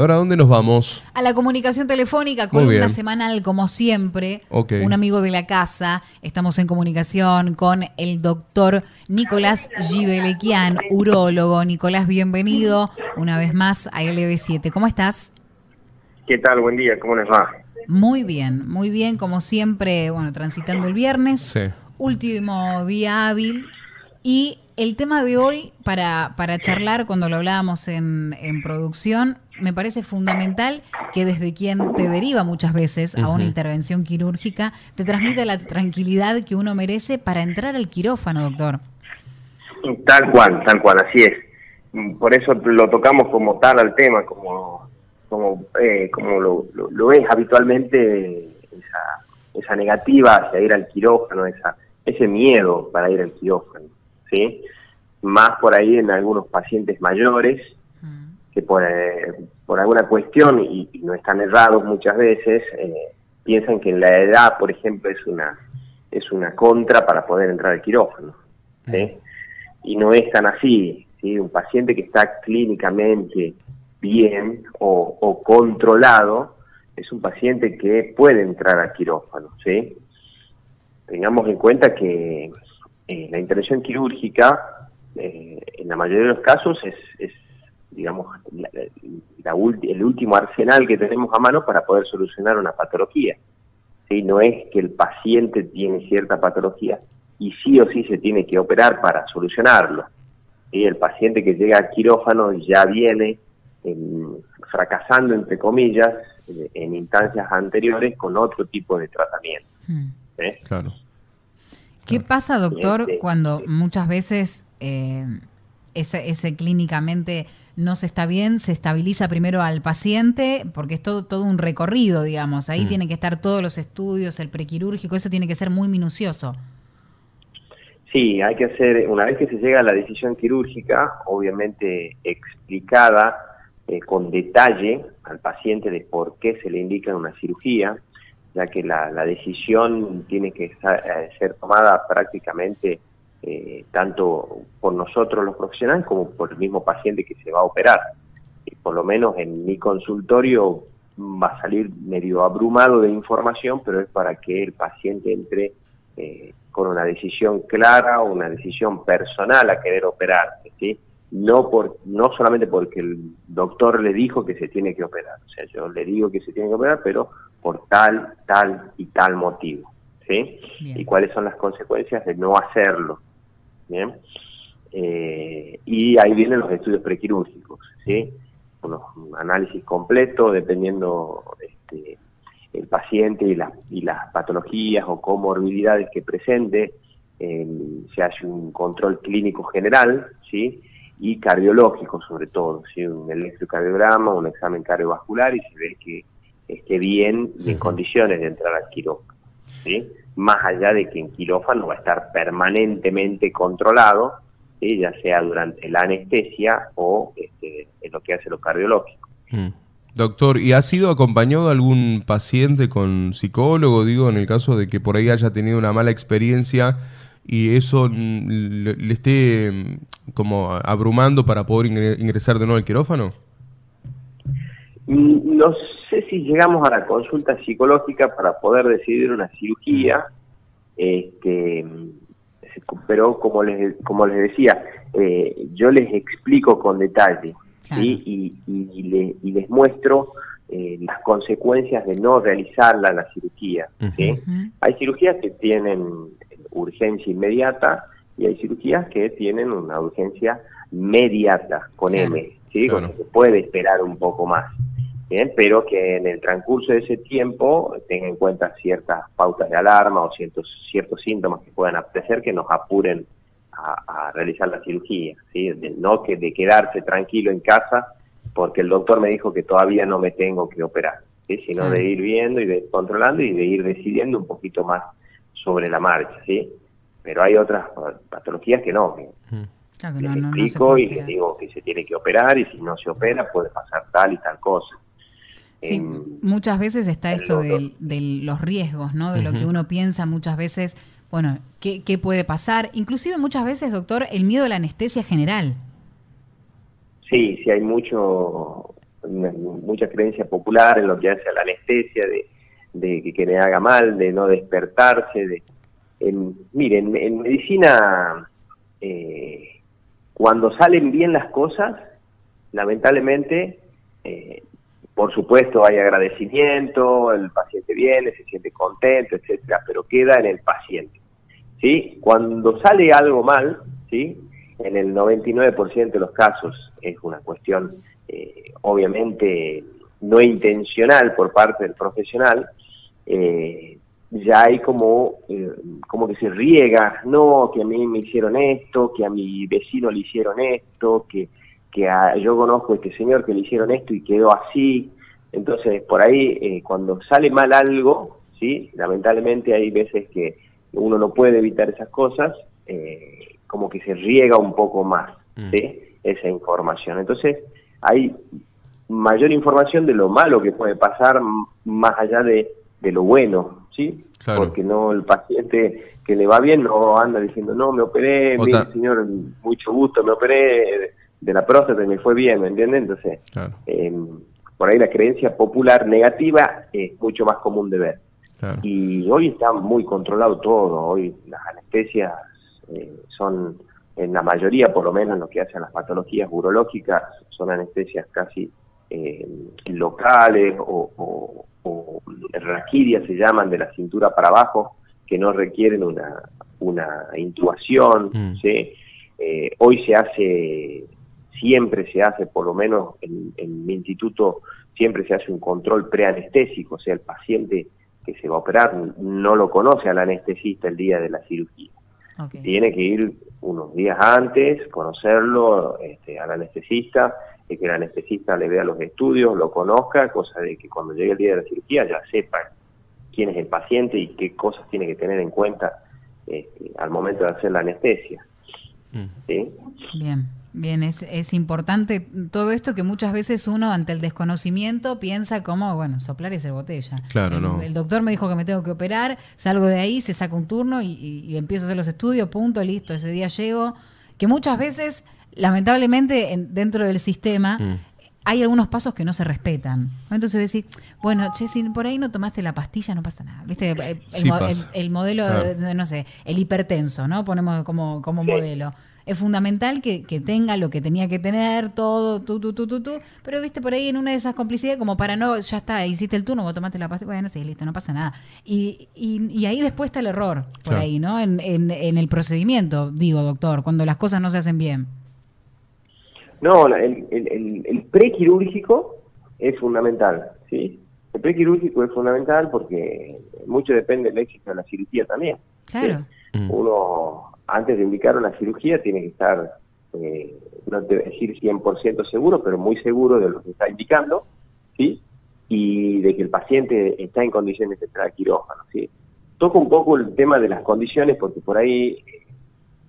Ahora, ¿a dónde nos vamos? A la comunicación telefónica, columna semanal, como siempre. Ok. Un amigo de la casa. Estamos en comunicación con el doctor Nicolás Gibelequian, urólogo. Nicolás, bienvenido una vez más a LB7. ¿Cómo estás? ¿Qué tal? Buen día, ¿cómo les va? Muy bien, muy bien, como siempre, bueno, transitando el viernes. Sí. último día hábil. Y el tema de hoy, para, para charlar, cuando lo hablábamos en, en producción, me parece fundamental que desde quien te deriva muchas veces a una intervención quirúrgica, te transmita la tranquilidad que uno merece para entrar al quirófano, doctor. Tal cual, tal cual, así es. Por eso lo tocamos como tal al tema, como como eh, como lo, lo, lo es habitualmente esa, esa negativa hacia ir al quirófano, esa ese miedo para ir al quirófano, ¿sí? Más por ahí en algunos pacientes mayores. Que por, eh, por alguna cuestión, y, y no están errados muchas veces, eh, piensan que la edad, por ejemplo, es una, es una contra para poder entrar al quirófano. ¿sí? Y no es tan así. ¿sí? Un paciente que está clínicamente bien o, o controlado es un paciente que puede entrar al quirófano. ¿sí? Tengamos en cuenta que eh, la intervención quirúrgica, eh, en la mayoría de los casos, es, es digamos, la- la ulti- el último arsenal que tenemos a mano para poder solucionar una patología. ¿sí? No es que el paciente tiene cierta patología y sí o sí se tiene que operar para solucionarlo. ¿sí? El paciente que llega al quirófano ya viene em, fracasando, entre comillas, eh, en instancias anteriores con otro tipo de tratamiento. Mm. ¿sí? Claro. ¿Qué pasa, doctor, Este, cuando sí. muchas veces eh, ese, ese clínicamente no se está bien, se estabiliza primero al paciente, porque es todo, todo un recorrido, digamos. Ahí Mm. tienen que estar todos los estudios, el prequirúrgico, eso tiene que ser muy minucioso. Sí, hay que hacer, una vez que se llega a la decisión quirúrgica, obviamente explicada eh, con detalle al paciente de por qué se le indica una cirugía, ya que la, la decisión tiene que eh, ser tomada prácticamente eh, tanto por nosotros los profesionales como por el mismo paciente que se va a operar. Y por lo menos en mi consultorio va a salir medio abrumado de información, pero es para que el paciente entre eh, con una decisión clara o una decisión personal a querer operarse, ¿sí? No, por, no solamente porque el doctor le dijo que se tiene que operar, o sea, yo le digo que se tiene que operar, pero por tal, tal y tal motivo, ¿sí? Bien. Y cuáles son las consecuencias de no hacerlo, ¿bien? Eh, y ahí vienen los estudios prequirúrgicos, ¿sí? Unos análisis completos dependiendo este, el paciente y, las y las patologías o comorbilidades que presente, eh, se hace un control clínico general, ¿sí? Y cardiológico sobre todo, ¿sí? Un electrocardiograma, un examen cardiovascular y se ve que esté bien y en condiciones de entrar al quirófano, ¿sí? Más allá de que en quirófano va a estar permanentemente controlado, ¿sí? ya sea durante la anestesia o este, en lo que hace lo cardiológico. Mm. Doctor, ¿y ha sido acompañado algún paciente con psicólogo? Digo, en el caso de que por ahí haya tenido una mala experiencia y eso mm, le, le esté mm, como abrumando para poder ingre- ingresar de nuevo al quirófano. Mm, No sé si llegamos a la consulta psicológica para poder decidir una cirugía, este, pero como les, como les decía, eh, yo les explico con detalle Claro. ¿sí? y, y- y le- y les muestro eh, las consecuencias de no realizarla la cirugía. Hay cirugías que tienen urgencia inmediata y hay cirugías que tienen una urgencia mediata con Claro. M, ¿sí? Claro. que se puede esperar un poco más. Bien, pero que en el transcurso de ese tiempo tenga en cuenta ciertas pautas de alarma o ciertos ciertos síntomas que puedan apetecer que nos apuren a, a realizar la cirugía, ¿sí? De no que de quedarse tranquilo en casa porque el doctor me dijo que todavía no me tengo que operar, ¿sí? sino de ir viendo y de ir controlando y de ir decidiendo un poquito más sobre la marcha, ¿sí? Pero hay otras patologías que no, que Mm. Claro les no, no, explico y les digo que se tiene que operar y si no se opera puede pasar tal y tal cosa. Sí, Em, muchas veces está esto otro- del- de, los riesgos, ¿no? De lo que uno piensa muchas veces, bueno, ¿qué, qué puede pasar? Inclusive muchas veces, doctor, el miedo a la anestesia general. Sí, sí hay mucho, mucha creencia popular en lo que hace a la anestesia, de, que, le haga mal, de no despertarse. De, miren, en medicina, eh, cuando salen bien las cosas, lamentablemente, eh, por supuesto hay agradecimiento, el paciente viene, se siente contento, etcétera, pero queda en el paciente. ¿sí? Cuando sale algo mal, ¿sí? en el 99% de los casos es una cuestión eh, obviamente no intencional por parte del profesional, eh, ya hay como, eh, como que se riega, no, que a mí me hicieron esto, que a mi vecino le hicieron esto, que, que yo conozco a este señor que le hicieron esto y quedó así. Entonces, por ahí, cuando sale mal algo, ¿sí? lamentablemente hay veces que uno no puede evitar esas cosas, como que se riega un poco más mm. esa información. Entonces, hay mayor información de lo malo que puede pasar más allá de, de lo bueno, ¿sí? Porque no el paciente que le va bien no anda diciendo, no, me operé, señor, mucho gusto, me operé de la próstata y me fue bien, ¿me entienden? Entonces, em, por ahí la creencia popular negativa es mucho más común de ver. Y hoy está muy controlado todo, hoy las anestesias eh, son en la mayoría, por lo menos en lo que hacen las patologías urológicas, son anestesias casi eh, locales o, o, se llaman de la cintura para abajo, que no requieren una, una intubación. Mm. Eh, hoy se hace, siempre se hace, por lo menos en, en, mi instituto, siempre se hace un control preanestésico, o sea, el paciente que se va a operar no lo conoce al anestesista el día de la cirugía. Tiene que ir unos días antes, conocerlo este, al anestesista, y que el anestesista le vea los estudios, lo conozca, cosa de que cuando llegue el día de la cirugía ya sepa quién es el paciente y qué cosas tiene que tener en cuenta este, al momento de hacer la anestesia. Mm. Bien. Bien, es, es importante todo esto que muchas veces uno ante el desconocimiento piensa como, bueno, soplar y hacer botella. Claro, el, no. El doctor me dijo que me tengo que operar, salgo de ahí, se saca un turno y, empiezo a hacer los estudios, punto, listo, ese día llego. Que muchas veces, lamentablemente, dentro del sistema, mm. hay algunos pasos que no se respetan. Entonces voy a decir, bueno, che, si por ahí no tomaste la pastilla, no pasa nada. ¿Viste? El, modelo, no sé, el hipertenso, ¿no? Ponemos como, como modelo es fundamental que, tenga lo que tenía que tener, todo, tú, tú, tú, tú, tú, pero viste por ahí en una de esas complicidades, como para no, ya está, hiciste el turno, vos tomaste la pastilla, bueno, sí, listo, no pasa nada. Y, y, ahí después está el error, por ahí, ¿no? En, en, el procedimiento, digo, doctor, cuando las cosas no se hacen bien. No, el, el, el prequirúrgico es fundamental, ¿sí? El prequirúrgico es fundamental porque mucho depende del éxito de la cirugía también. Claro. Uno antes de indicar una cirugía tiene que estar, eh, no te decir 100% seguro, pero muy seguro de lo que está indicando, ¿sí? Y de que el paciente está en condiciones de entrar al quirófano, ¿sí? Toco un poco el tema de las condiciones porque por ahí eh,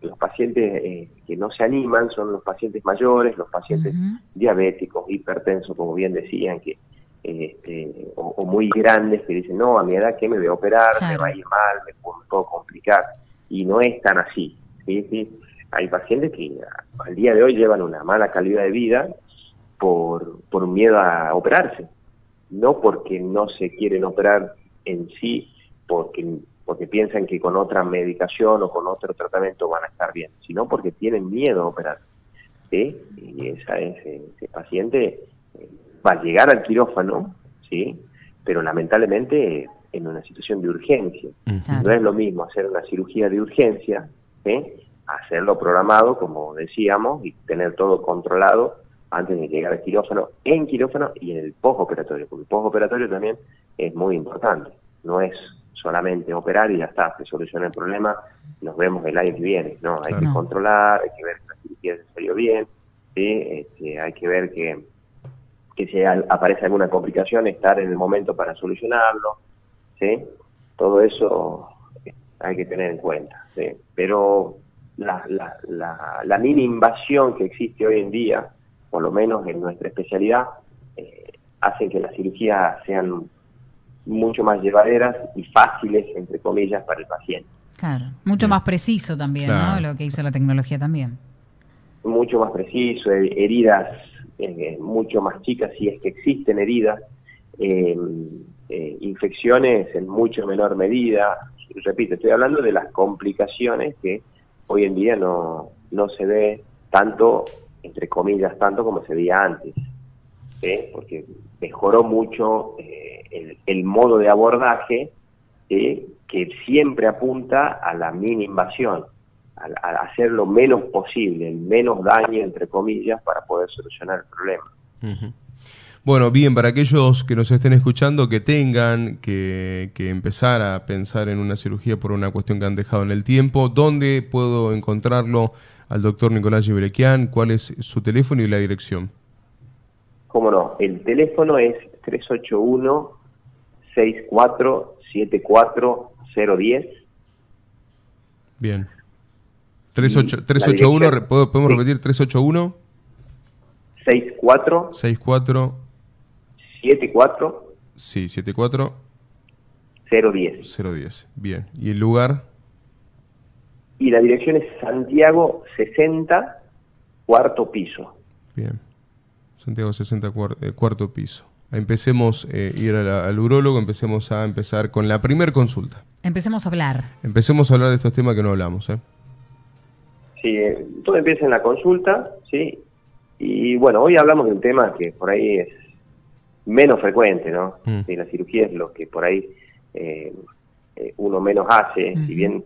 los pacientes eh, que no se animan son los pacientes mayores, los pacientes diabéticos, hipertensos, como bien decían, que este, o, muy grandes que dicen, no, a mi edad, ¿qué me voy a operar? Me va a ir mal, me puedo complicar y no es tan así. ¿sí? ¿sí? Hay pacientes que al día de hoy llevan una mala calidad de vida por, por miedo a operarse, no porque no se quieren operar en sí, porque, porque piensan que con otra medicación o con otro tratamiento van a estar bien, sino porque tienen miedo a operar. ¿sí? Y esa, ese, ese paciente eh, va a llegar al quirófano, ¿sí? pero lamentablemente en una situación de urgencia. No es lo mismo hacer una cirugía de urgencia, ¿eh? hacerlo programado, como decíamos, y tener todo controlado antes de llegar al quirófano, en quirófano y en el postoperatorio, porque el postoperatorio también es muy importante. No es solamente operar y ya está, se soluciona el problema, nos vemos el año que viene. No, hay que controlar, hay que ver que la cirugía se salió bien, ¿sí? Este, hay que ver que, que si aparece alguna complicación, estar en el momento para solucionarlo, ¿sí? Todo eso hay que tener en cuenta, ¿sí? Pero la, la, la, la mini invasión que existe hoy en día, por lo menos en nuestra especialidad, eh, hace que las cirugías sean mucho más llevaderas y fáciles, entre comillas, para el paciente. Claro, mucho más preciso también, ¿no? Lo que hizo la tecnología también. Mucho más preciso, heridas eh, mucho más chicas si es que existen heridas, em, eh, infecciones en mucho menor medida. Repito, estoy hablando de las complicaciones que hoy en día no, no se ve tanto, entre comillas, tanto como se veía antes. porque mejoró mucho el, el, modo de abordaje que siempre apunta a la mini invasión, a, hacer lo menos posible, el menos daño, entre comillas, para poder solucionar el problema. Bueno, bien, para aquellos que nos estén escuchando, que tengan que, empezar a pensar en una cirugía por una cuestión que han dejado en el tiempo, ¿dónde puedo encontrarlo al doctor Nicolás Giberequian? ¿Cuál es su teléfono y la dirección? Cómo no, el teléfono es 381 6474 010. Bien. 381, ¿podemos repetir? 381. 64. 64. 74. Sí, 74. 010. 010. Bien. ¿Y el lugar? Y la dirección es Santiago 60, cuarto piso. Bien. Santiago 60, eh, cuarto piso. Empecemos eh, ir al urólogo, empecemos a empezar con la primer consulta. Empecemos a hablar. Empecemos a hablar de estos temas que no hablamos. ¿eh? Sí, eh, todo empieza en la consulta, ¿sí? Y bueno, hoy hablamos de un tema que por ahí es menos frecuente, ¿no? Mm. la cirugía es lo que por ahí eh, uno menos hace, si bien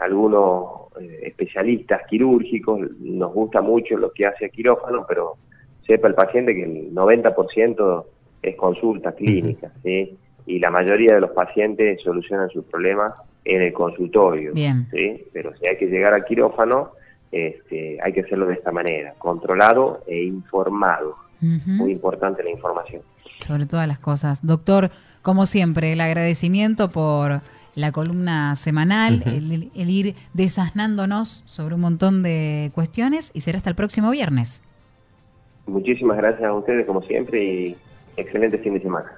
algunos especialistas quirúrgicos nos gusta mucho lo que hace el quirófano, pero sepa el paciente que el 90% es consulta clínica, ¿sí? Y la mayoría de los pacientes solucionan sus problemas en el consultorio, ¿sí? Pero si hay que llegar al quirófano, este, hay que hacerlo de esta manera, controlado e informado. Muy importante la información. Sobre todas las cosas. Doctor, como siempre, el agradecimiento por la columna semanal, el, el ir desasnándonos sobre un montón de cuestiones y será hasta el próximo viernes. Muchísimas gracias a ustedes como siempre y excelente fin de semana.